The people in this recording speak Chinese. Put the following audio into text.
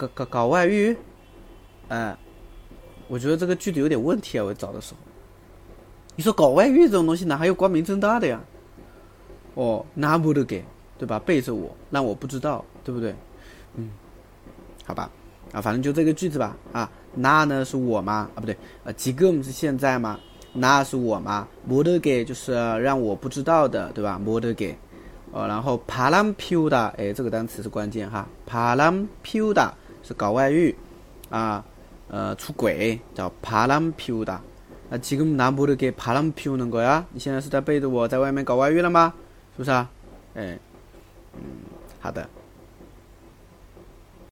搞搞搞外遇，哎，我觉得这个句子有点问题啊！我找的时候，你说搞外遇这种东西哪还有光明正大的呀？哦，那不得给，对吧？背着我，让我不知道，对不对？嗯，好吧，啊，反正就这个句子吧。啊，那呢是我吗？啊，不对，啊，几个是现在吗？那是我吗？不得给就是让我不知道的，对吧？不得给，哦，然后帕兰皮乌达，哎，这个单词是关键哈，帕兰皮乌达。是搞外遇，啊，呃，出轨叫帕兰皮乌达。那지금나모르게바람피우는거 야？ 你现在是在背着我在外面搞外遇了吗？是不是啊？哎，嗯，好的。